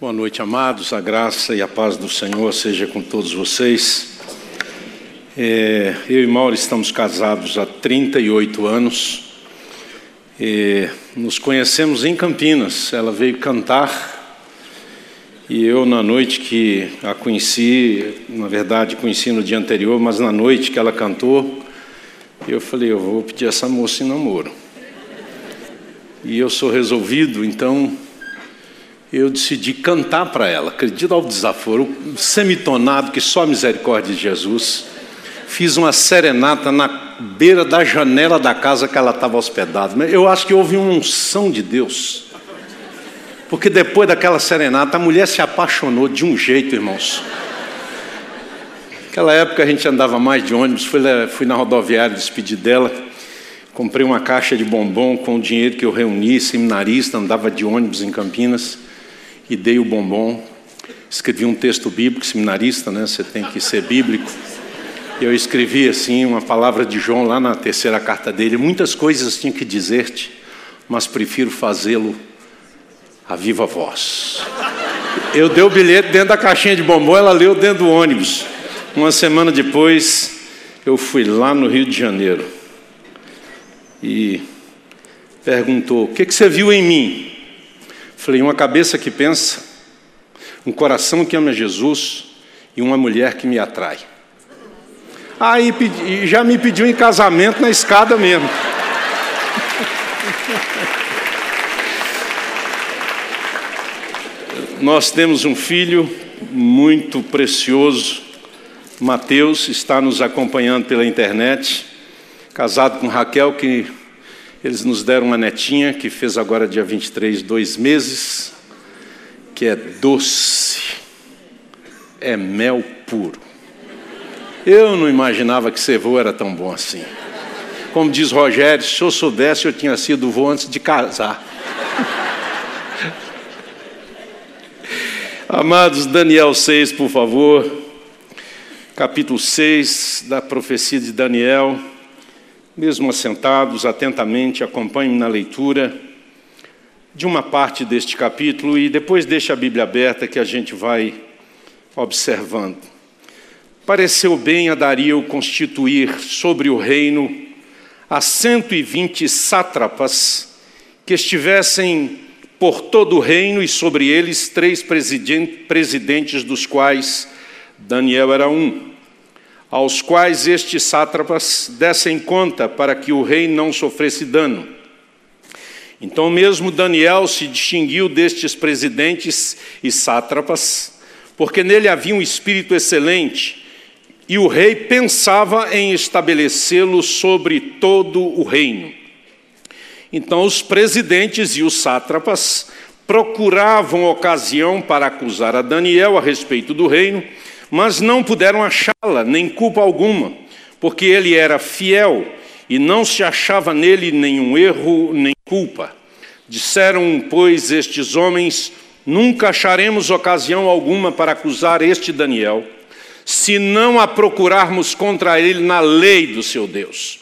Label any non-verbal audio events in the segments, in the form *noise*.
Boa noite, amados. A graça e a paz do Senhor seja com todos vocês. É, eu e Mauro estamos casados há 38 anos. É, nos conhecemos em Campinas. Ela veio cantar e eu, na noite que a conheci, na verdade, conheci no dia anterior, mas na noite que ela cantou, eu falei: eu vou pedir essa moça em namoro. E eu sou resolvido, então eu decidi cantar para ela, acredito ao desaforo, semitonado que só a misericórdia de Jesus. Fiz uma serenata na beira da janela da casa que ela estava hospedada. Eu acho que houve uma unção de Deus. Porque depois daquela serenata, a mulher se apaixonou de um jeito, irmãos. Naquela época a gente andava mais de ônibus, fui, fui na rodoviária despedir dela, comprei uma caixa de bombom com o dinheiro que eu reuni, seminarista, andava de ônibus em Campinas e dei o bombom. Escrevi um texto bíblico, seminarista, né? Você tem que ser bíblico. Eu escrevi assim uma palavra de João lá na terceira carta dele. Muitas coisas tinha que dizer-te, mas prefiro fazê-lo a viva voz. Eu dei o bilhete dentro da caixinha de bombom, ela leu dentro do ônibus. Uma semana depois, eu fui lá no Rio de Janeiro e perguntou: O que, que você viu em mim? Falei, uma cabeça que pensa, um coração que ama Jesus e uma mulher que me atrai. Aí pedi, já me pediu em casamento na escada mesmo. *laughs* Nós temos um filho muito precioso, Mateus, está nos acompanhando pela internet, casado com Raquel, que eles nos deram uma netinha que fez agora dia 23, dois meses, que é doce, é mel puro. Eu não imaginava que ser vô era tão bom assim. Como diz Rogério, se eu soubesse, eu tinha sido vô antes de casar. *laughs* Amados, Daniel 6, por favor. Capítulo 6 da profecia de Daniel. Mesmo assentados atentamente, acompanhe-me na leitura de uma parte deste capítulo e depois deixe a Bíblia aberta que a gente vai observando. Pareceu bem a Dario constituir sobre o reino a 120 sátrapas que estivessem por todo o reino e sobre eles três presidentes, dos quais Daniel era um aos quais estes sátrapas dessem conta para que o rei não sofresse dano. Então, mesmo Daniel se distinguiu destes presidentes e sátrapas, porque nele havia um espírito excelente, e o rei pensava em estabelecê-lo sobre todo o reino. Então, os presidentes e os sátrapas procuravam ocasião para acusar a Daniel a respeito do reino mas não puderam achá-la, nem culpa alguma, porque ele era fiel e não se achava nele nenhum erro nem culpa. Disseram, pois, estes homens: Nunca acharemos ocasião alguma para acusar este Daniel, se não a procurarmos contra ele na lei do seu Deus.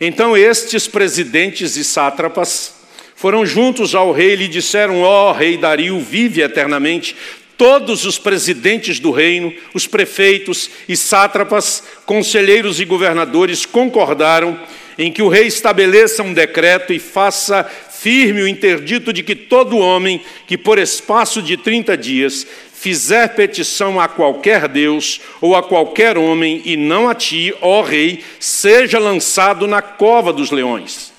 Então estes presidentes e sátrapas foram juntos ao rei e lhe disseram: Ó oh, rei Dario, vive eternamente. Todos os presidentes do reino, os prefeitos e sátrapas, conselheiros e governadores concordaram em que o rei estabeleça um decreto e faça firme o interdito de que todo homem que, por espaço de 30 dias, fizer petição a qualquer Deus ou a qualquer homem, e não a ti, ó rei, seja lançado na cova dos leões.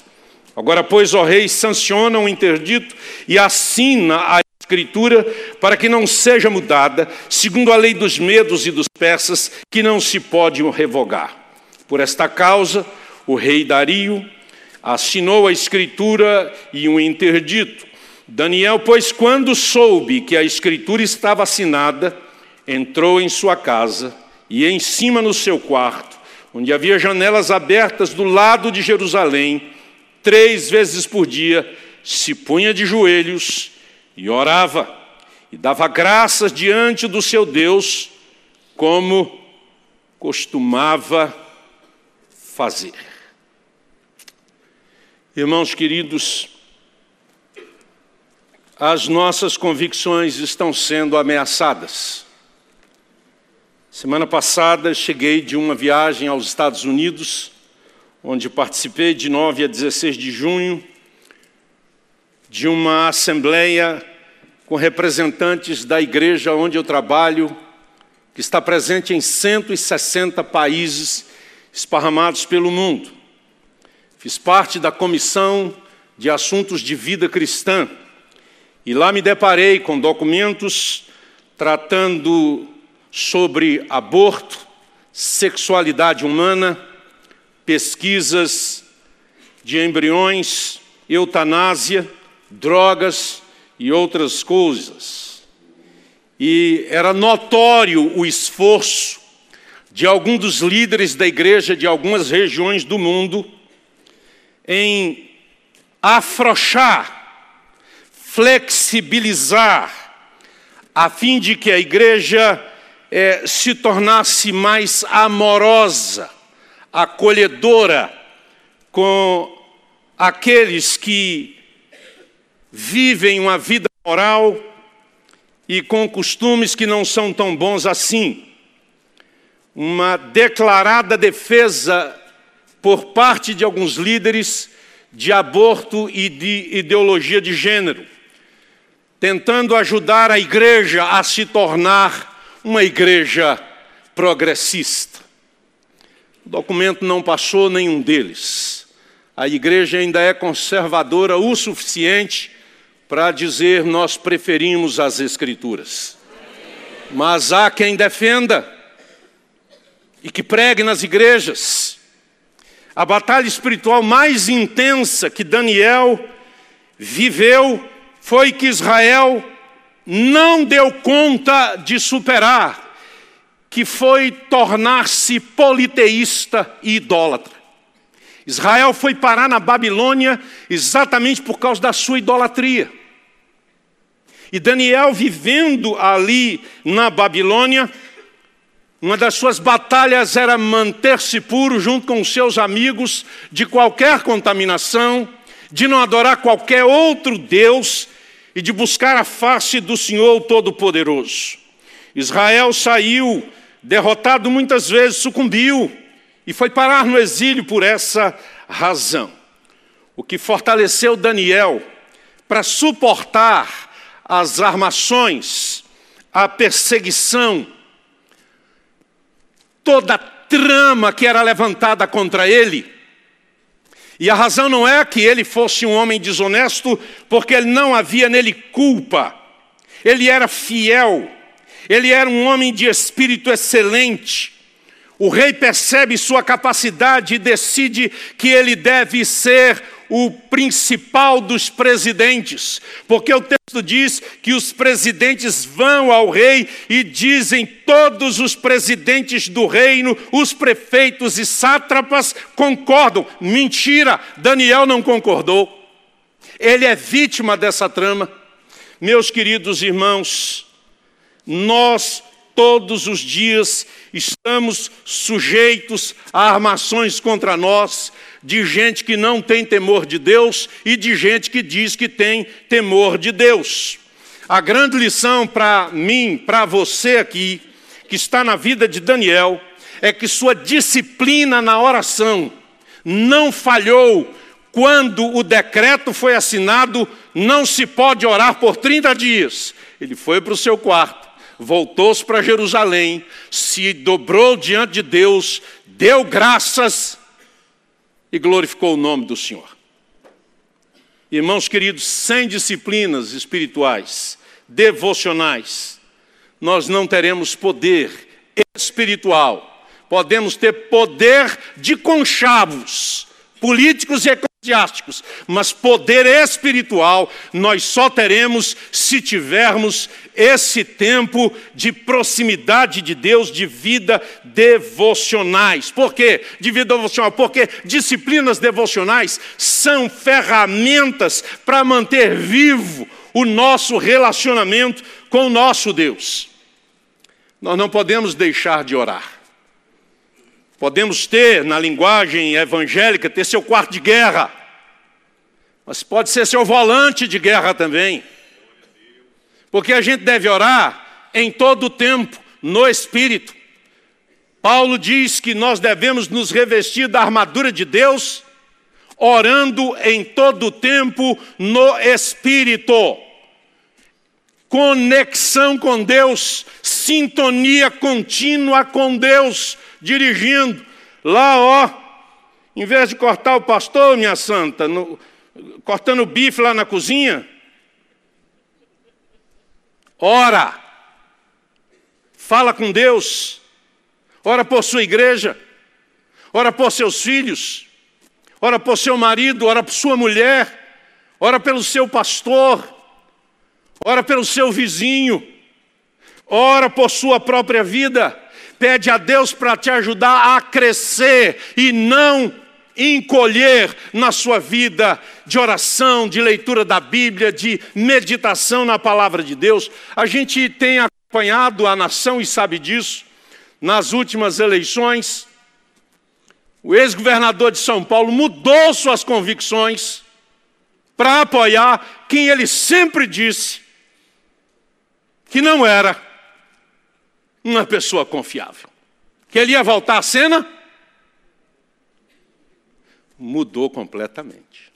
Agora, pois, ó rei, sanciona o interdito e assina a Escritura para que não seja mudada, segundo a lei dos medos e dos persas, que não se pode revogar. Por esta causa, o rei Dario assinou a Escritura e um interdito. Daniel, pois, quando soube que a Escritura estava assinada, entrou em sua casa e em cima no seu quarto, onde havia janelas abertas do lado de Jerusalém, três vezes por dia, se punha de joelhos e orava e dava graças diante do seu Deus, como costumava fazer. Irmãos queridos, as nossas convicções estão sendo ameaçadas. Semana passada cheguei de uma viagem aos Estados Unidos, onde participei de 9 a 16 de junho de uma assembleia com representantes da igreja onde eu trabalho, que está presente em 160 países esparramados pelo mundo. Fiz parte da comissão de assuntos de vida cristã e lá me deparei com documentos tratando sobre aborto, sexualidade humana, pesquisas de embriões, eutanásia, drogas e outras coisas. E era notório o esforço de alguns dos líderes da igreja de algumas regiões do mundo em afrouxar flexibilizar, a fim de que a igreja é, se tornasse mais amorosa, acolhedora com aqueles que vivem uma vida moral e com costumes que não são tão bons assim. Uma declarada defesa por parte de alguns líderes de aborto e de ideologia de gênero tentando ajudar a igreja a se tornar uma igreja progressista. O documento não passou nenhum deles. A igreja ainda é conservadora o suficiente para dizer nós preferimos as Escrituras. Mas há quem defenda e que pregue nas igrejas. A batalha espiritual mais intensa que Daniel viveu foi que Israel não deu conta de superar, que foi tornar-se politeísta e idólatra. Israel foi parar na Babilônia exatamente por causa da sua idolatria. E Daniel, vivendo ali na Babilônia, uma das suas batalhas era manter-se puro junto com os seus amigos de qualquer contaminação, de não adorar qualquer outro Deus e de buscar a face do Senhor Todo-Poderoso. Israel saiu derrotado muitas vezes, sucumbiu e foi parar no exílio por essa razão. O que fortaleceu Daniel para suportar as armações, a perseguição, toda a trama que era levantada contra ele, e a razão não é que ele fosse um homem desonesto, porque ele não havia nele culpa. Ele era fiel, ele era um homem de espírito excelente. O rei percebe sua capacidade e decide que ele deve ser o principal dos presidentes, porque o texto diz que os presidentes vão ao rei e dizem: todos os presidentes do reino, os prefeitos e sátrapas concordam. Mentira, Daniel não concordou. Ele é vítima dessa trama. Meus queridos irmãos, nós todos os dias estamos sujeitos a armações contra nós, de gente que não tem temor de Deus e de gente que diz que tem temor de Deus. A grande lição para mim, para você aqui, que está na vida de Daniel, é que sua disciplina na oração não falhou quando o decreto foi assinado, não se pode orar por 30 dias. Ele foi para o seu quarto, voltou-se para Jerusalém, se dobrou diante de Deus, deu graças e glorificou o nome do Senhor. Irmãos queridos, sem disciplinas espirituais, devocionais, nós não teremos poder espiritual. Podemos ter poder de conchavos políticos e eclesiásticos, mas poder espiritual nós só teremos se tivermos esse tempo de proximidade de Deus, de vida devocionais. Por quê? De vida devocional? Porque disciplinas devocionais são ferramentas para manter vivo o nosso relacionamento com o nosso Deus. Nós não podemos deixar de orar. Podemos ter, na linguagem evangélica, ter seu quarto de guerra, mas pode ser seu volante de guerra também. Porque a gente deve orar em todo o tempo, no Espírito. Paulo diz que nós devemos nos revestir da armadura de Deus, orando em todo o tempo no Espírito. Conexão com Deus, sintonia contínua com Deus, dirigindo. Lá, ó, em vez de cortar o pastor, minha santa, no, cortando bife lá na cozinha, ora, fala com Deus. Ora por sua igreja, ora por seus filhos, ora por seu marido, ora por sua mulher, ora pelo seu pastor, ora pelo seu vizinho, ora por sua própria vida. Pede a Deus para te ajudar a crescer e não encolher na sua vida de oração, de leitura da Bíblia, de meditação na palavra de Deus. A gente tem acompanhado a nação e sabe disso nas últimas eleições, o ex-governador de São Paulo mudou suas convicções para apoiar quem ele sempre disse que não era uma pessoa confiável. Que ele ia voltar à cena? Mudou completamente.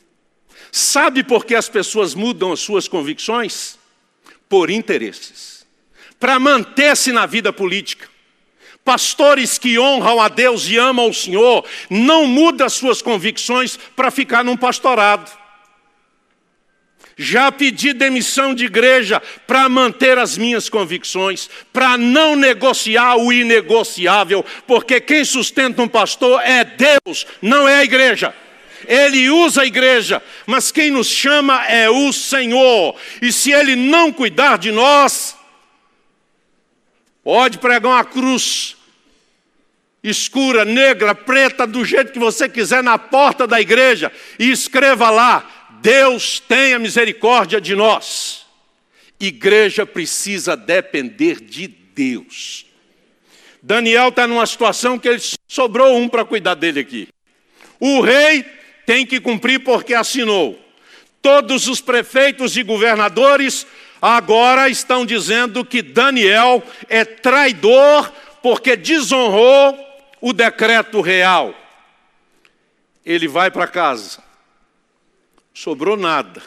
Sabe por que as pessoas mudam as suas convicções? Por interesses. Para manter-se na vida política Pastores que honram a Deus e amam o Senhor, não mudam suas convicções para ficar num pastorado. Já pedi demissão de igreja para manter as minhas convicções, para não negociar o inegociável, porque quem sustenta um pastor é Deus, não é a igreja. Ele usa a igreja, mas quem nos chama é o Senhor. E se Ele não cuidar de nós, pode pregar uma cruz, escura, negra, preta, do jeito que você quiser, na porta da igreja e escreva lá: Deus tenha misericórdia de nós. Igreja precisa depender de Deus. Daniel está numa situação que ele sobrou um para cuidar dele aqui. O rei tem que cumprir porque assinou. Todos os prefeitos e governadores agora estão dizendo que Daniel é traidor porque desonrou o decreto real. Ele vai para casa, sobrou nada,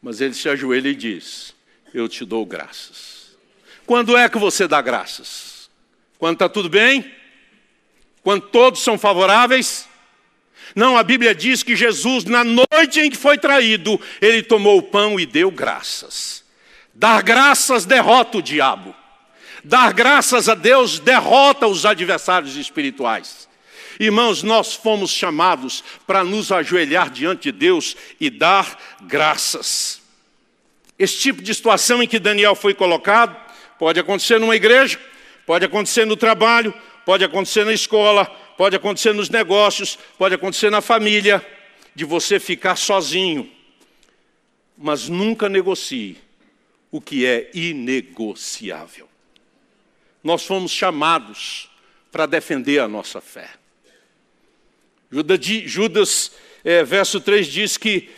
mas ele se ajoelha e diz: Eu te dou graças. Quando é que você dá graças? Quando está tudo bem? Quando todos são favoráveis? Não, a Bíblia diz que Jesus, na noite em que foi traído, ele tomou o pão e deu graças. Dar graças derrota o diabo. Dar graças a Deus derrota os adversários espirituais. Irmãos, nós fomos chamados para nos ajoelhar diante de Deus e dar graças. Esse tipo de situação em que Daniel foi colocado pode acontecer numa igreja, pode acontecer no trabalho, pode acontecer na escola, pode acontecer nos negócios, pode acontecer na família, de você ficar sozinho. Mas nunca negocie o que é inegociável nós fomos chamados para defender a nossa fé. Judas, é, verso 3 diz que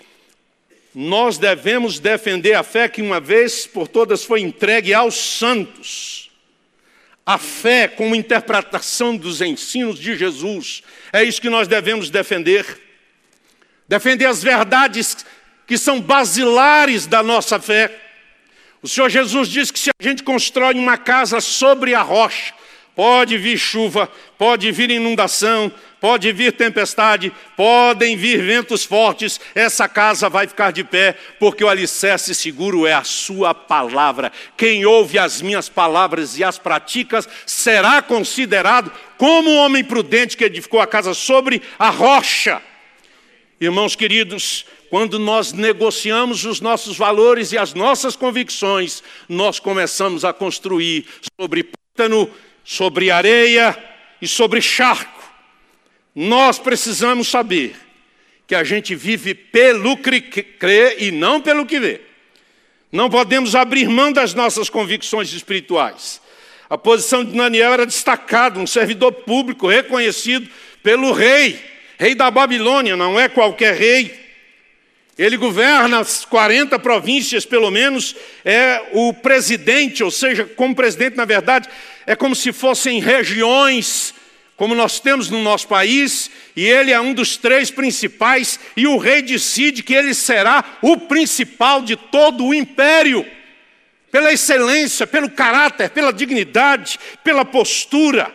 nós devemos defender a fé que uma vez por todas foi entregue aos santos. A fé como interpretação dos ensinos de Jesus, é isso que nós devemos defender. Defender as verdades que são basilares da nossa fé. O Senhor Jesus diz que se a gente constrói uma casa sobre a rocha, pode vir chuva, pode vir inundação, pode vir tempestade, podem vir ventos fortes, essa casa vai ficar de pé, porque o alicerce seguro é a sua palavra. Quem ouve as minhas palavras e as pratica será considerado como um homem prudente que edificou a casa sobre a rocha. Irmãos queridos, quando nós negociamos os nossos valores e as nossas convicções, nós começamos a construir sobre pântano, sobre areia e sobre charco. Nós precisamos saber que a gente vive pelo crer e não pelo que vê. Não podemos abrir mão das nossas convicções espirituais. A posição de Daniel era destacada, um servidor público reconhecido pelo rei, rei da Babilônia, não é qualquer rei. Ele governa as 40 províncias, pelo menos, é o presidente, ou seja, como presidente, na verdade, é como se fossem regiões, como nós temos no nosso país, e ele é um dos três principais, e o rei decide que ele será o principal de todo o império, pela excelência, pelo caráter, pela dignidade, pela postura.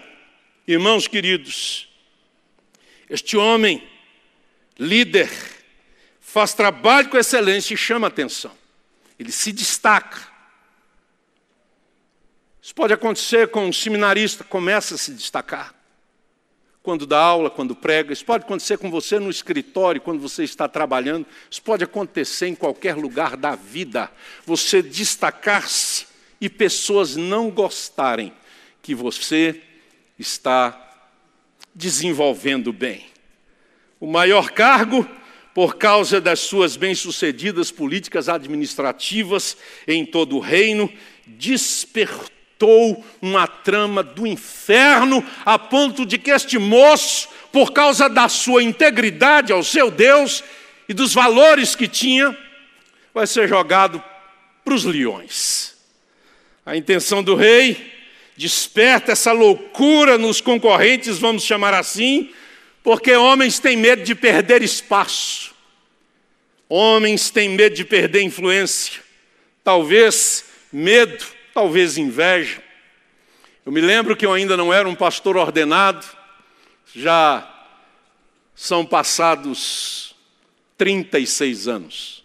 Irmãos queridos, este homem, líder, faz trabalho com excelência e chama atenção. Ele se destaca. Isso pode acontecer com um seminarista, começa a se destacar. Quando dá aula, quando prega, isso pode acontecer com você no escritório, quando você está trabalhando, isso pode acontecer em qualquer lugar da vida. Você destacar-se e pessoas não gostarem que você está desenvolvendo bem. O maior cargo por causa das suas bem-sucedidas políticas administrativas em todo o reino, despertou uma trama do inferno, a ponto de que este moço, por causa da sua integridade ao seu Deus e dos valores que tinha, vai ser jogado para os leões. A intenção do rei desperta essa loucura nos concorrentes, vamos chamar assim, porque homens têm medo de perder espaço, homens têm medo de perder influência, talvez medo, talvez inveja. Eu me lembro que eu ainda não era um pastor ordenado, já são passados 36 anos.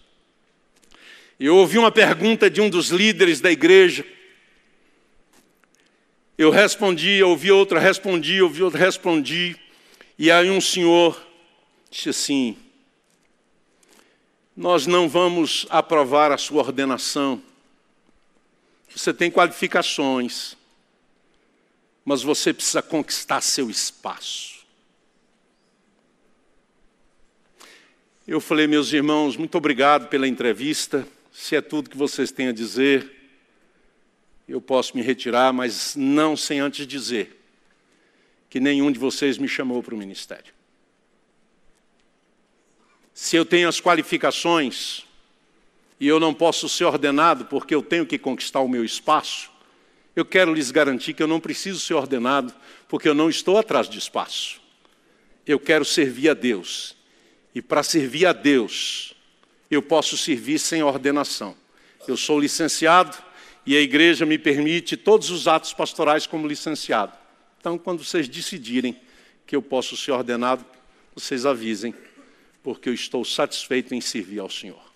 Eu ouvi uma pergunta de um dos líderes da igreja. Eu respondi, ouvi outra, respondi, ouvi outra, respondi. E aí um senhor disse assim: Nós não vamos aprovar a sua ordenação. Você tem qualificações, mas você precisa conquistar seu espaço. Eu falei, meus irmãos, muito obrigado pela entrevista. Se é tudo que vocês têm a dizer, eu posso me retirar, mas não sem antes dizer que nenhum de vocês me chamou para o ministério. Se eu tenho as qualificações e eu não posso ser ordenado porque eu tenho que conquistar o meu espaço, eu quero lhes garantir que eu não preciso ser ordenado porque eu não estou atrás de espaço. Eu quero servir a Deus. E para servir a Deus, eu posso servir sem ordenação. Eu sou licenciado e a igreja me permite todos os atos pastorais como licenciado. Então, quando vocês decidirem que eu posso ser ordenado, vocês avisem, porque eu estou satisfeito em servir ao Senhor.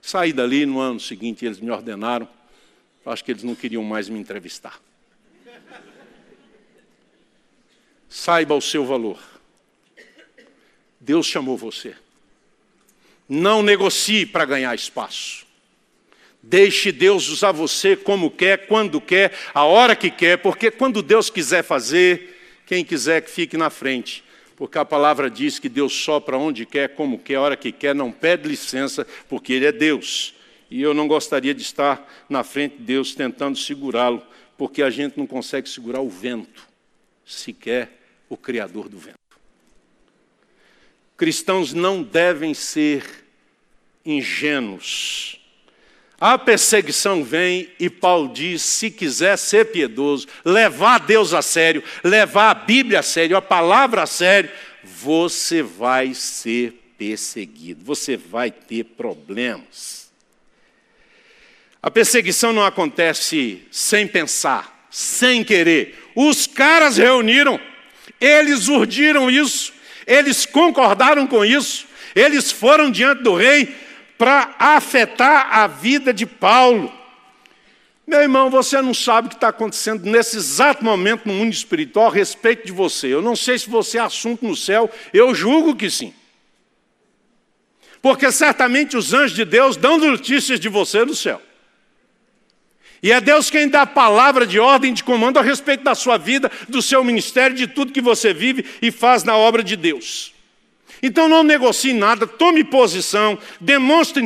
Saí dali no ano seguinte, eles me ordenaram. Acho que eles não queriam mais me entrevistar. Saiba o seu valor. Deus chamou você. Não negocie para ganhar espaço. Deixe Deus usar você como quer, quando quer, a hora que quer, porque quando Deus quiser fazer, quem quiser que fique na frente. Porque a palavra diz que Deus sopra onde quer, como quer, a hora que quer, não pede licença, porque Ele é Deus. E eu não gostaria de estar na frente de Deus tentando segurá-lo, porque a gente não consegue segurar o vento, sequer o Criador do vento. Cristãos não devem ser ingênuos a perseguição vem e Paulo diz: se quiser ser piedoso, levar Deus a sério, levar a Bíblia a sério, a palavra a sério, você vai ser perseguido, você vai ter problemas. A perseguição não acontece sem pensar, sem querer. Os caras reuniram, eles urdiram isso, eles concordaram com isso, eles foram diante do rei para afetar a vida de Paulo. Meu irmão, você não sabe o que está acontecendo nesse exato momento no mundo espiritual a respeito de você. Eu não sei se você é assunto no céu, eu julgo que sim. Porque certamente os anjos de Deus dão notícias de você no céu. E é Deus quem dá a palavra de ordem, de comando a respeito da sua vida, do seu ministério, de tudo que você vive e faz na obra de Deus. Então não negocie nada, tome posição, demonstre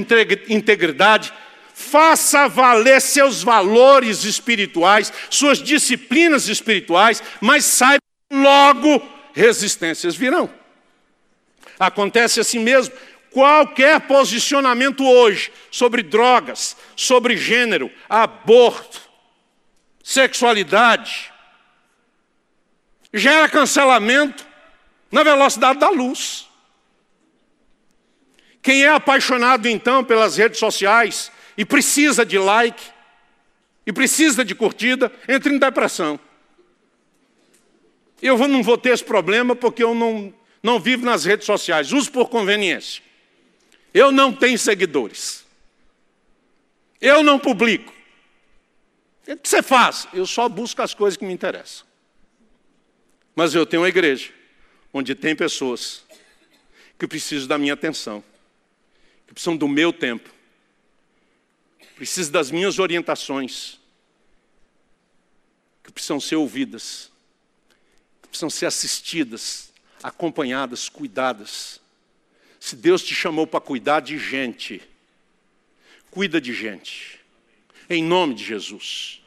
integridade, faça valer seus valores espirituais, suas disciplinas espirituais, mas saiba logo resistências virão. Acontece assim mesmo. qualquer posicionamento hoje sobre drogas, sobre gênero, aborto, sexualidade, gera cancelamento na velocidade da luz. Quem é apaixonado então pelas redes sociais e precisa de like, e precisa de curtida, entra em depressão. Eu não vou ter esse problema porque eu não, não vivo nas redes sociais, uso por conveniência. Eu não tenho seguidores. Eu não publico. O que você faz? Eu só busco as coisas que me interessam. Mas eu tenho uma igreja onde tem pessoas que precisam da minha atenção, que precisam do meu tempo, precisam das minhas orientações, que precisam ser ouvidas, que precisam ser assistidas, acompanhadas, cuidadas. Se Deus te chamou para cuidar de gente, cuida de gente, em nome de Jesus.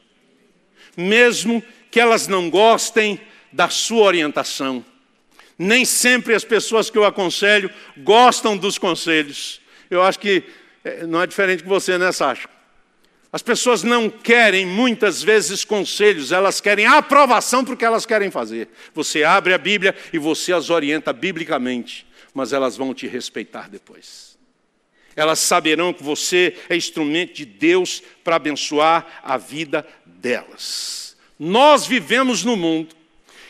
Mesmo que elas não gostem da sua orientação, nem sempre as pessoas que eu aconselho gostam dos conselhos. Eu acho que eh, não é diferente que você, né, Sasha? As pessoas não querem muitas vezes conselhos, elas querem aprovação para o que elas querem fazer. Você abre a Bíblia e você as orienta biblicamente, mas elas vão te respeitar depois. Elas saberão que você é instrumento de Deus para abençoar a vida delas. Nós vivemos no mundo,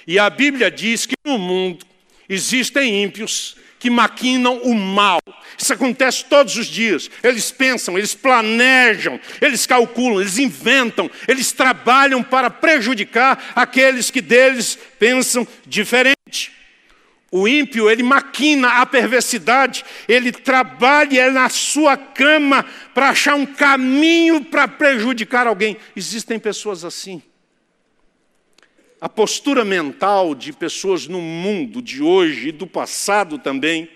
e a Bíblia diz que no mundo existem ímpios que maquinam o mal. Isso acontece todos os dias. Eles pensam, eles planejam, eles calculam, eles inventam, eles trabalham para prejudicar aqueles que deles pensam diferente. O ímpio, ele maquina a perversidade, ele trabalha na sua cama para achar um caminho para prejudicar alguém. Existem pessoas assim. A postura mental de pessoas no mundo de hoje e do passado também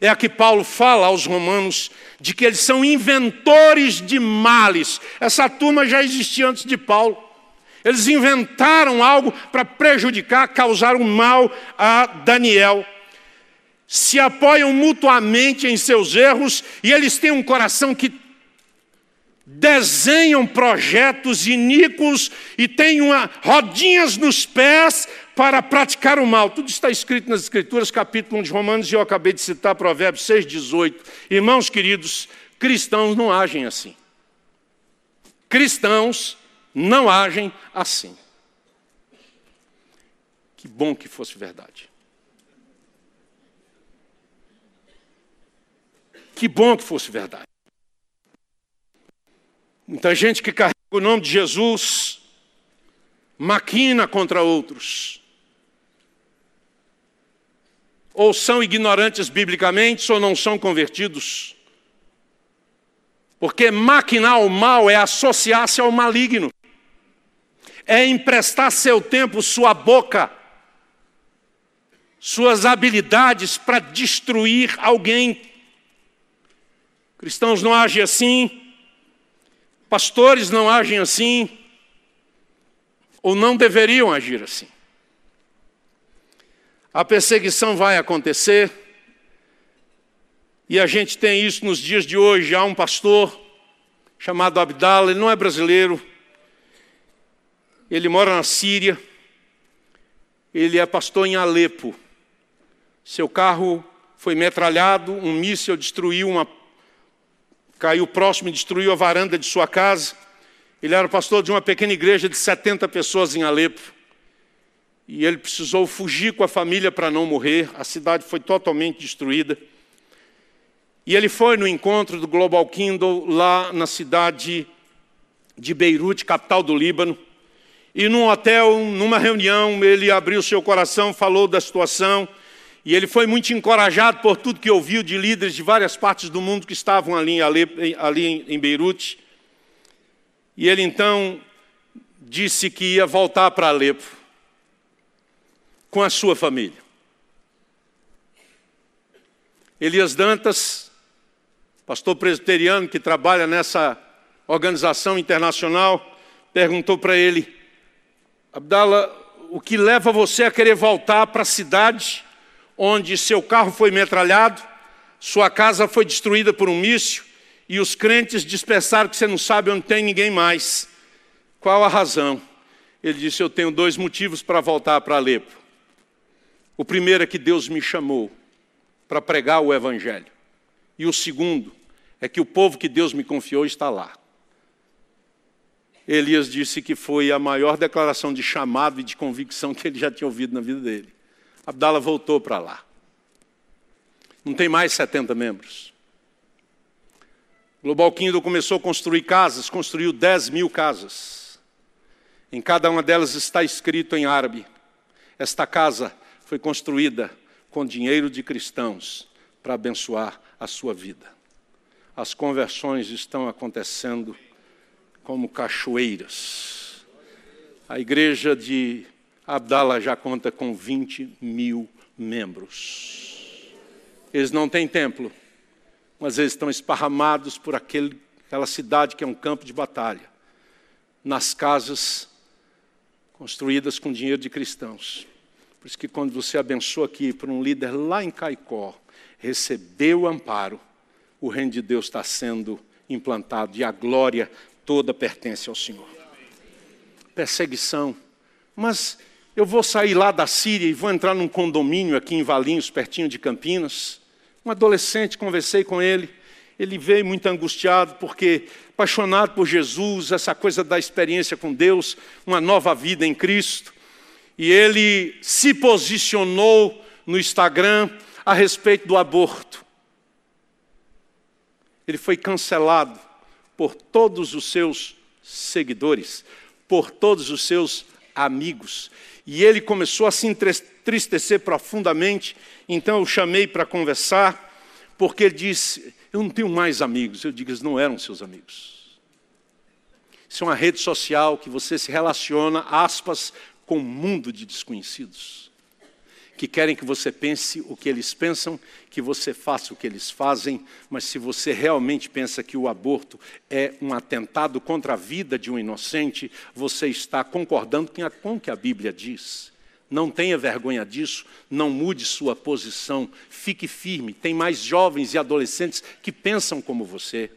é a que Paulo fala aos romanos de que eles são inventores de males. Essa turma já existia antes de Paulo. Eles inventaram algo para prejudicar, causar um mal a Daniel. Se apoiam mutuamente em seus erros e eles têm um coração que desenham projetos iníquos e têm uma, rodinhas nos pés para praticar o mal. Tudo está escrito nas Escrituras, capítulo 1 de Romanos, e eu acabei de citar Provérbios 6, 18. Irmãos queridos, cristãos não agem assim. Cristãos não agem assim. Que bom que fosse verdade. Que bom que fosse verdade. Muita gente que carrega o nome de Jesus maquina contra outros. Ou são ignorantes biblicamente, ou não são convertidos. Porque maquinar o mal é associar-se ao maligno, é emprestar seu tempo, sua boca, suas habilidades para destruir alguém. Cristãos não agem assim, Pastores não agem assim, ou não deveriam agir assim. A perseguição vai acontecer, e a gente tem isso nos dias de hoje. Há um pastor chamado Abdala, ele não é brasileiro, ele mora na Síria, ele é pastor em Alepo. Seu carro foi metralhado, um míssil destruiu uma caiu próximo e destruiu a varanda de sua casa. Ele era pastor de uma pequena igreja de 70 pessoas em Alepo. E ele precisou fugir com a família para não morrer. A cidade foi totalmente destruída. E ele foi no encontro do Global Kindle lá na cidade de Beirute, capital do Líbano. E num hotel, numa reunião, ele abriu seu coração, falou da situação e ele foi muito encorajado por tudo que ouviu de líderes de várias partes do mundo que estavam ali, ali, ali em Beirute. E ele então disse que ia voltar para Alepo com a sua família. Elias Dantas, pastor presbiteriano que trabalha nessa organização internacional, perguntou para ele: Abdala, o que leva você a querer voltar para a cidade onde seu carro foi metralhado, sua casa foi destruída por um míssil e os crentes dispersaram que você não sabe onde tem ninguém mais. Qual a razão? Ele disse: Eu tenho dois motivos para voltar para Alepo. O primeiro é que Deus me chamou para pregar o Evangelho. E o segundo é que o povo que Deus me confiou está lá. Elias disse que foi a maior declaração de chamado e de convicção *laughs* que ele já tinha ouvido na vida dele. Abdala voltou para lá. Não tem mais 70 membros. Global Kingdom começou a construir casas, construiu 10 mil casas. Em cada uma delas está escrito em árabe: Esta casa foi construída com dinheiro de cristãos para abençoar a sua vida. As conversões estão acontecendo como cachoeiras. A igreja de Abdala já conta com 20 mil membros. Eles não têm templo, mas eles estão esparramados por aquele, aquela cidade que é um campo de batalha, nas casas construídas com dinheiro de cristãos. Por isso que quando você abençoa aqui por um líder lá em Caicó, recebeu o amparo, o reino de Deus está sendo implantado e a glória toda pertence ao Senhor. Perseguição. Mas eu vou sair lá da Síria e vou entrar num condomínio aqui em Valinhos, pertinho de Campinas. Um adolescente, conversei com ele. Ele veio muito angustiado porque apaixonado por Jesus, essa coisa da experiência com Deus, uma nova vida em Cristo. E ele se posicionou no Instagram a respeito do aborto. Ele foi cancelado por todos os seus seguidores, por todos os seus amigos. E ele começou a se entristecer profundamente. Então eu chamei para conversar, porque ele disse: eu não tenho mais amigos. Eu digo, eles não eram seus amigos. Isso é uma rede social que você se relaciona, aspas, com um mundo de desconhecidos. Que querem que você pense o que eles pensam, que você faça o que eles fazem, mas se você realmente pensa que o aborto é um atentado contra a vida de um inocente, você está concordando com o que a Bíblia diz. Não tenha vergonha disso, não mude sua posição, fique firme. Tem mais jovens e adolescentes que pensam como você.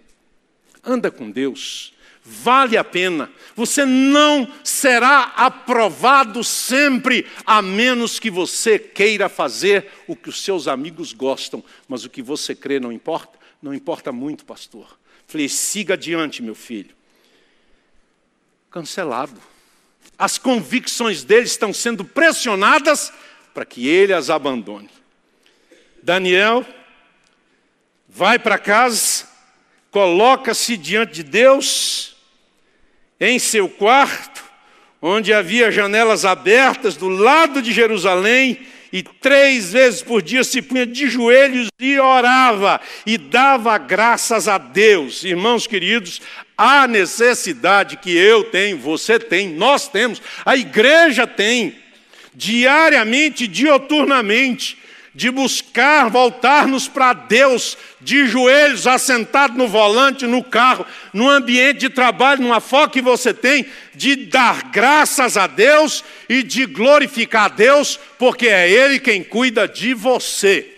Anda com Deus, vale a pena. Você não será aprovado sempre, a menos que você queira fazer o que os seus amigos gostam, mas o que você crê não importa? Não importa muito, pastor. Falei, siga adiante, meu filho. Cancelado as convicções dele estão sendo pressionadas para que ele as abandone. Daniel vai para casa, coloca-se diante de Deus, em seu quarto, onde havia janelas abertas do lado de Jerusalém, e três vezes por dia se punha de joelhos e orava e dava graças a Deus. Irmãos queridos, a necessidade que eu tenho, você tem, nós temos, a igreja tem, diariamente, dioturnamente, de buscar voltar-nos para Deus, de joelhos, assentado no volante, no carro, no ambiente de trabalho, numa foca que você tem, de dar graças a Deus e de glorificar a Deus, porque é Ele quem cuida de você.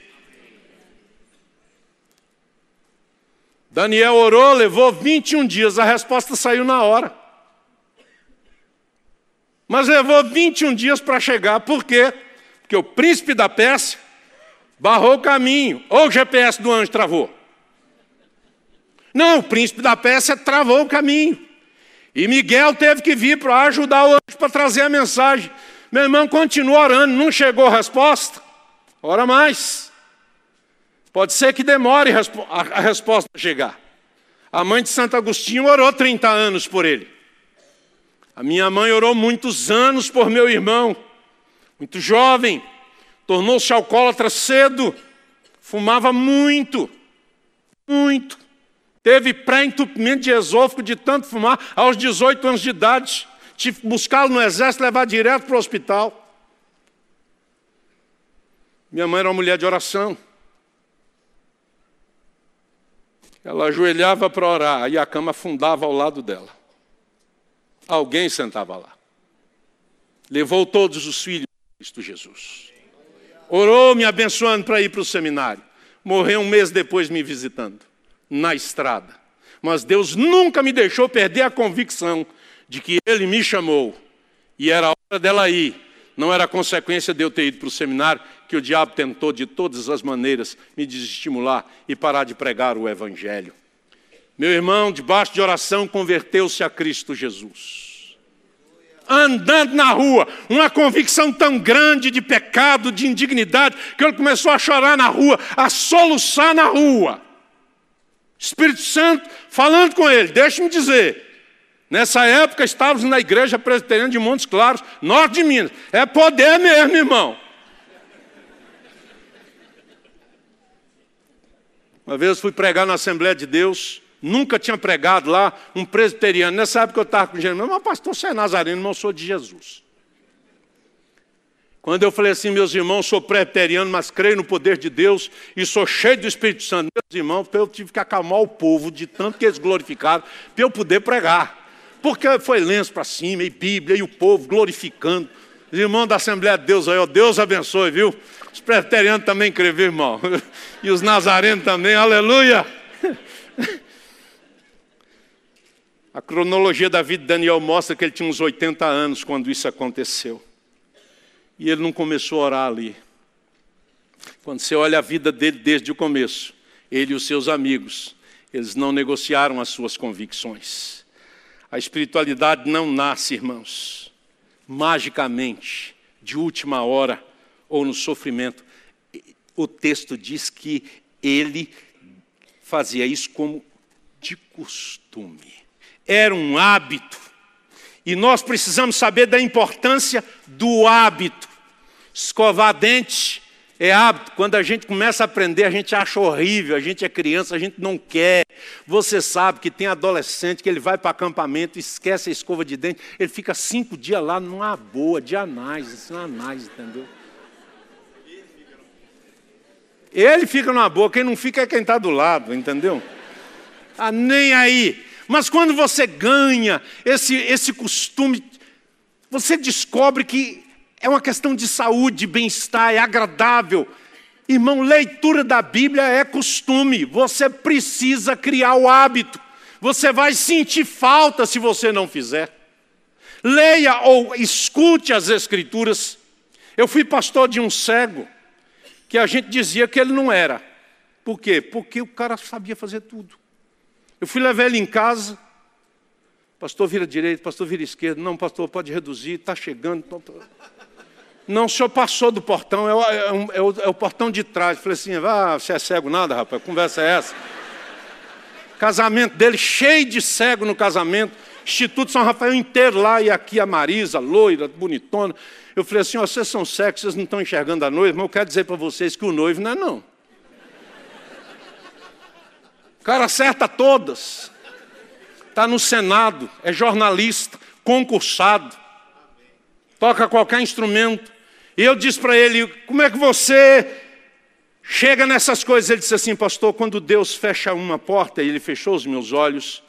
Daniel orou, levou 21 dias, a resposta saiu na hora. Mas levou 21 dias para chegar, por quê? Porque o príncipe da Pérsia barrou o caminho, ou o GPS do anjo travou. Não, o príncipe da Pérsia travou o caminho. E Miguel teve que vir para ajudar o anjo para trazer a mensagem. Meu irmão continua orando, não chegou a resposta? Ora mais. Pode ser que demore a resposta a chegar. A mãe de Santo Agostinho orou 30 anos por ele. A minha mãe orou muitos anos por meu irmão, muito jovem tornou-se alcoólatra cedo, fumava muito, muito. Teve pré-entupimento de esôfago de tanto fumar aos 18 anos de idade. Buscá-lo no exército levar direto para o hospital. Minha mãe era uma mulher de oração. Ela ajoelhava para orar e a cama afundava ao lado dela. Alguém sentava lá. Levou todos os filhos de Cristo Jesus orou me abençoando para ir para o seminário. morreu um mês depois me visitando, na estrada. Mas Deus nunca me deixou perder a convicção de que Ele me chamou e era hora dela ir. Não era consequência de eu ter ido para o seminário, que o diabo tentou de todas as maneiras me desestimular e parar de pregar o Evangelho. Meu irmão, debaixo de oração, converteu-se a Cristo Jesus andando na rua, uma convicção tão grande de pecado, de indignidade, que ele começou a chorar na rua, a soluçar na rua. Espírito Santo falando com ele, deixe-me dizer. Nessa época estávamos na igreja presbiteriana de Montes Claros, norte de Minas. É poder mesmo, irmão. Uma vez fui pregar na Assembleia de Deus, Nunca tinha pregado lá um presbiteriano. Nessa época eu estava com Jesus, mas pastor, você é nazareno, não sou de Jesus. Quando eu falei assim, meus irmãos, sou presbiteriano, mas creio no poder de Deus e sou cheio do Espírito Santo. Meus irmãos, eu tive que acalmar o povo de tanto que eles glorificaram, para eu poder pregar. Porque foi lenço para cima, e Bíblia, e o povo glorificando. Os irmãos da Assembleia de Deus aí, ó, Deus abençoe, viu? Os presbiterianos também creem, irmão? *laughs* E os nazarenos também, aleluia! *laughs* A cronologia da vida de Daniel mostra que ele tinha uns 80 anos quando isso aconteceu. E ele não começou a orar ali. Quando você olha a vida dele desde o começo, ele e os seus amigos, eles não negociaram as suas convicções. A espiritualidade não nasce, irmãos, magicamente, de última hora ou no sofrimento. O texto diz que ele fazia isso como de costume era um hábito. E nós precisamos saber da importância do hábito. Escovar dente é hábito. Quando a gente começa a aprender, a gente acha horrível, a gente é criança, a gente não quer. Você sabe que tem adolescente que ele vai para acampamento, esquece a escova de dente, ele fica cinco dias lá numa boa, de análise, assim, análise, entendeu? Ele fica numa boa, quem não fica é quem está do lado, entendeu? Ah, nem aí. Mas quando você ganha esse, esse costume, você descobre que é uma questão de saúde, bem-estar, é agradável. Irmão, leitura da Bíblia é costume, você precisa criar o hábito. Você vai sentir falta se você não fizer. Leia ou escute as Escrituras. Eu fui pastor de um cego, que a gente dizia que ele não era. Por quê? Porque o cara sabia fazer tudo. Eu fui levar ele em casa. Pastor vira direito, pastor vira esquerda. Não, pastor, pode reduzir, está chegando. Não, o senhor passou do portão, é o, é, é o, é o portão de trás. Falei assim: ah, você é cego nada, rapaz, conversa é essa? Casamento dele, cheio de cego no casamento. Instituto São Rafael inteiro lá, e aqui a Marisa, loira, bonitona. Eu falei assim: vocês são cegos, vocês não estão enxergando a noiva, mas eu quero dizer para vocês que o noivo não é não cara acerta todas. Está no Senado, é jornalista, concursado, toca qualquer instrumento. E eu disse para ele: como é que você chega nessas coisas? Ele disse assim, pastor, quando Deus fecha uma porta e ele fechou os meus olhos,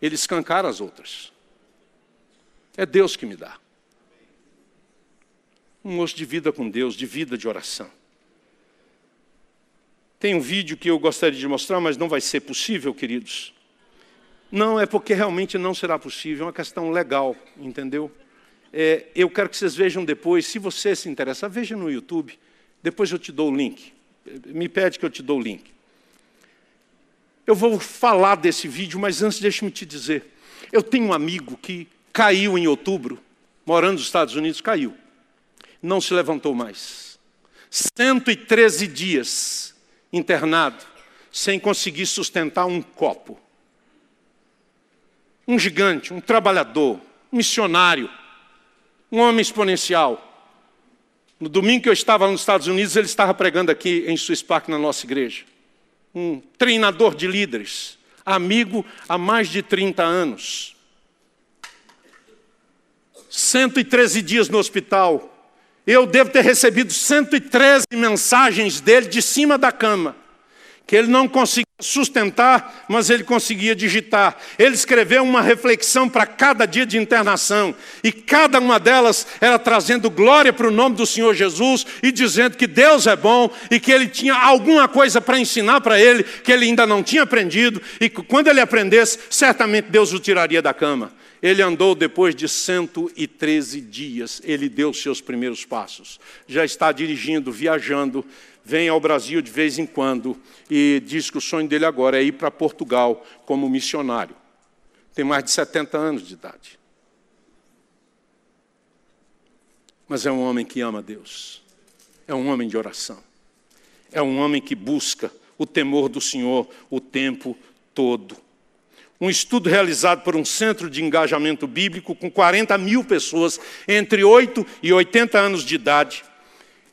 ele escancara as outras. É Deus que me dá. Um moço de vida com Deus, de vida de oração. Tem um vídeo que eu gostaria de mostrar, mas não vai ser possível, queridos. Não, é porque realmente não será possível, é uma questão legal, entendeu? É, eu quero que vocês vejam depois, se você se interessa, veja no YouTube, depois eu te dou o link. Me pede que eu te dou o link. Eu vou falar desse vídeo, mas antes deixe-me te dizer. Eu tenho um amigo que caiu em outubro, morando nos Estados Unidos, caiu. Não se levantou mais. 113 dias internado, sem conseguir sustentar um copo. Um gigante, um trabalhador, um missionário, um homem exponencial. No domingo que eu estava nos Estados Unidos, ele estava pregando aqui em Swiss Park, na nossa igreja. Um treinador de líderes, amigo há mais de 30 anos. 113 dias no hospital, eu devo ter recebido 113 mensagens dele de cima da cama, que ele não conseguia sustentar, mas ele conseguia digitar. Ele escreveu uma reflexão para cada dia de internação, e cada uma delas era trazendo glória para o nome do Senhor Jesus e dizendo que Deus é bom e que ele tinha alguma coisa para ensinar para ele que ele ainda não tinha aprendido, e que quando ele aprendesse, certamente Deus o tiraria da cama. Ele andou depois de 113 dias, ele deu seus primeiros passos. Já está dirigindo, viajando, vem ao Brasil de vez em quando e diz que o sonho dele agora é ir para Portugal como missionário. Tem mais de 70 anos de idade. Mas é um homem que ama Deus. É um homem de oração. É um homem que busca o temor do Senhor o tempo todo. Um estudo realizado por um centro de engajamento bíblico com 40 mil pessoas entre 8 e 80 anos de idade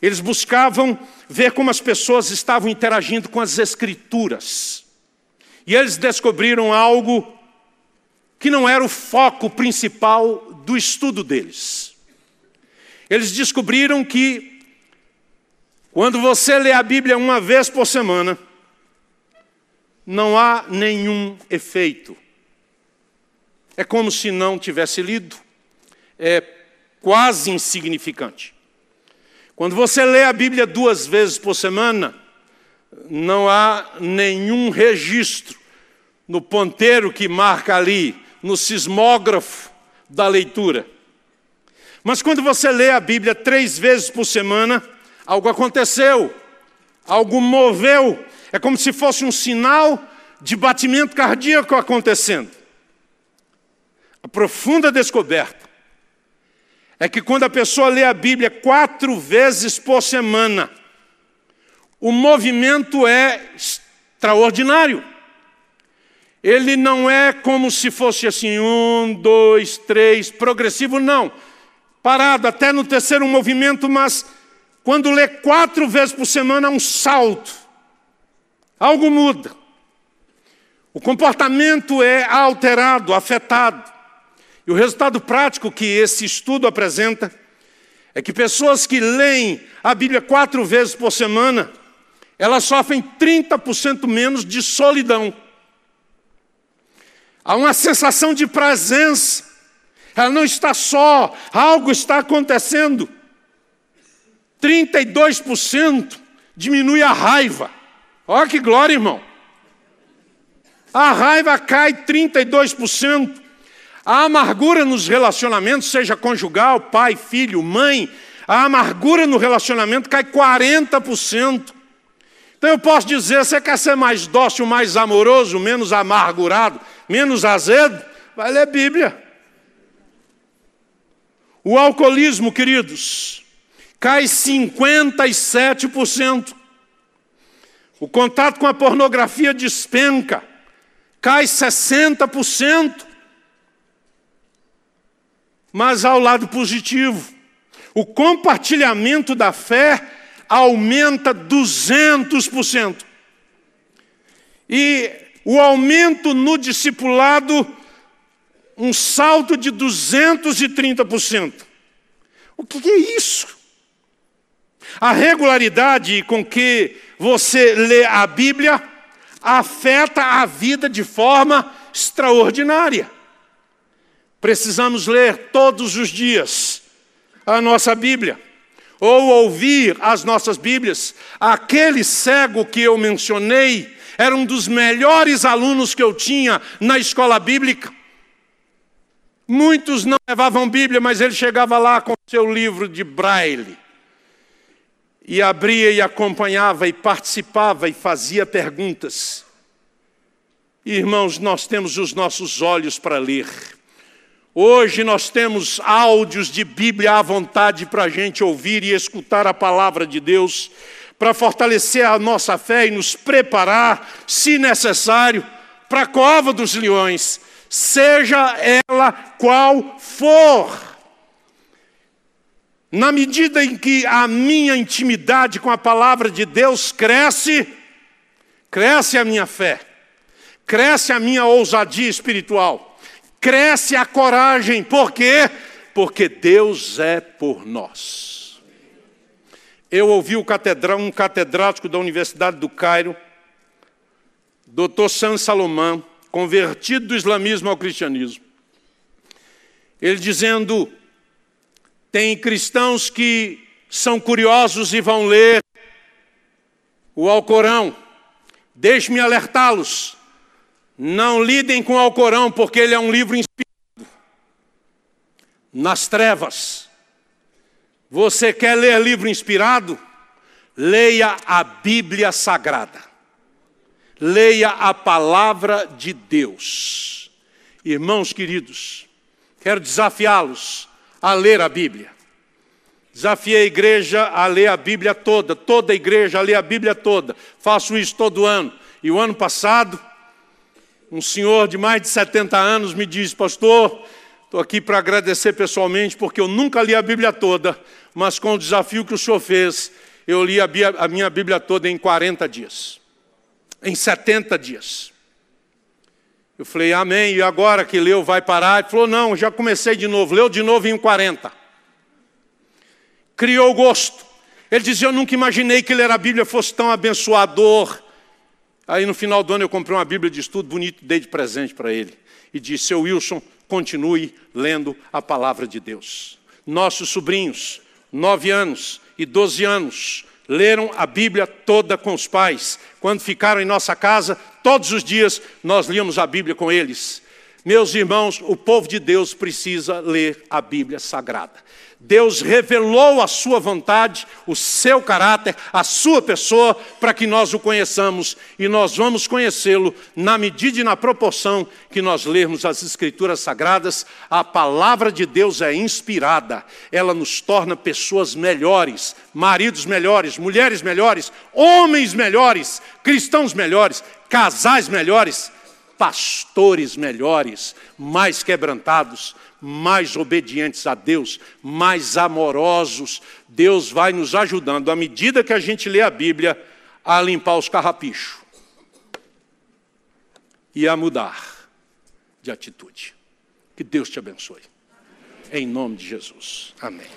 eles buscavam ver como as pessoas estavam interagindo com as Escrituras. E eles descobriram algo que não era o foco principal do estudo deles. Eles descobriram que, quando você lê a Bíblia uma vez por semana, não há nenhum efeito. É como se não tivesse lido. É quase insignificante. Quando você lê a Bíblia duas vezes por semana, não há nenhum registro no ponteiro que marca ali, no sismógrafo da leitura. Mas quando você lê a Bíblia três vezes por semana, algo aconteceu, algo moveu, é como se fosse um sinal de batimento cardíaco acontecendo. A profunda descoberta é que quando a pessoa lê a Bíblia quatro vezes por semana, o movimento é extraordinário. Ele não é como se fosse assim, um, dois, três, progressivo, não. Parado até no terceiro movimento, mas quando lê quatro vezes por semana, há um salto. Algo muda. O comportamento é alterado, afetado. E o resultado prático que esse estudo apresenta é que pessoas que leem a Bíblia quatro vezes por semana, elas sofrem 30% menos de solidão. Há uma sensação de presença. Ela não está só, algo está acontecendo. 32% diminui a raiva. Olha que glória, irmão. A raiva cai 32%. A amargura nos relacionamentos, seja conjugal, pai, filho, mãe, a amargura no relacionamento cai 40%. Então eu posso dizer, você quer ser mais dócil, mais amoroso, menos amargurado, menos azedo? Vai ler Bíblia. O alcoolismo, queridos, cai 57%. O contato com a pornografia despenca, cai 60%. Mas há o lado positivo. O compartilhamento da fé aumenta 200%. E o aumento no discipulado, um salto de 230%. O que é isso? A regularidade com que você lê a Bíblia afeta a vida de forma extraordinária. Precisamos ler todos os dias a nossa Bíblia, ou ouvir as nossas Bíblias. Aquele cego que eu mencionei era um dos melhores alunos que eu tinha na escola bíblica. Muitos não levavam Bíblia, mas ele chegava lá com seu livro de braille. E abria e acompanhava e participava e fazia perguntas. Irmãos, nós temos os nossos olhos para ler. Hoje nós temos áudios de Bíblia à vontade para a gente ouvir e escutar a palavra de Deus, para fortalecer a nossa fé e nos preparar, se necessário, para a cova dos leões, seja ela qual for. Na medida em que a minha intimidade com a palavra de Deus cresce, cresce a minha fé, cresce a minha ousadia espiritual cresce a coragem. Por quê? Porque Deus é por nós. Eu ouvi o um catedrático da Universidade do Cairo, Dr. San Salomão, convertido do islamismo ao cristianismo. Ele dizendo: tem cristãos que são curiosos e vão ler o Alcorão. Deixe-me alertá-los. Não lidem com o Alcorão, porque ele é um livro inspirado nas trevas. Você quer ler livro inspirado? Leia a Bíblia Sagrada. Leia a palavra de Deus. Irmãos queridos, quero desafiá-los a ler a Bíblia. Desafiei a igreja a ler a Bíblia toda, toda a igreja a ler a Bíblia toda. Faço isso todo ano. E o ano passado, um senhor de mais de 70 anos me disse, pastor, estou aqui para agradecer pessoalmente, porque eu nunca li a Bíblia toda, mas com o desafio que o senhor fez, eu li a minha Bíblia toda em 40 dias, em 70 dias. Eu falei, amém, e agora que leu vai parar? Ele falou, não, já comecei de novo, leu de novo em 40. Criou gosto. Ele dizia, eu nunca imaginei que ler a Bíblia fosse tão abençoador. Aí no final do ano eu comprei uma Bíblia de estudo bonito, dei de presente para ele. E disse, seu Wilson, continue lendo a palavra de Deus. Nossos sobrinhos, nove anos e doze anos, leram a Bíblia toda com os pais. Quando ficaram em nossa casa, todos os dias nós líamos a Bíblia com eles. Meus irmãos, o povo de Deus precisa ler a Bíblia Sagrada. Deus revelou a sua vontade, o seu caráter, a sua pessoa, para que nós o conheçamos e nós vamos conhecê-lo na medida e na proporção que nós lermos as Escrituras Sagradas. A palavra de Deus é inspirada, ela nos torna pessoas melhores, maridos melhores, mulheres melhores, homens melhores, cristãos melhores, casais melhores, pastores melhores, mais quebrantados mais obedientes a Deus, mais amorosos. Deus vai nos ajudando, à medida que a gente lê a Bíblia, a limpar os carrapichos e a mudar de atitude. Que Deus te abençoe. Em nome de Jesus. Amém.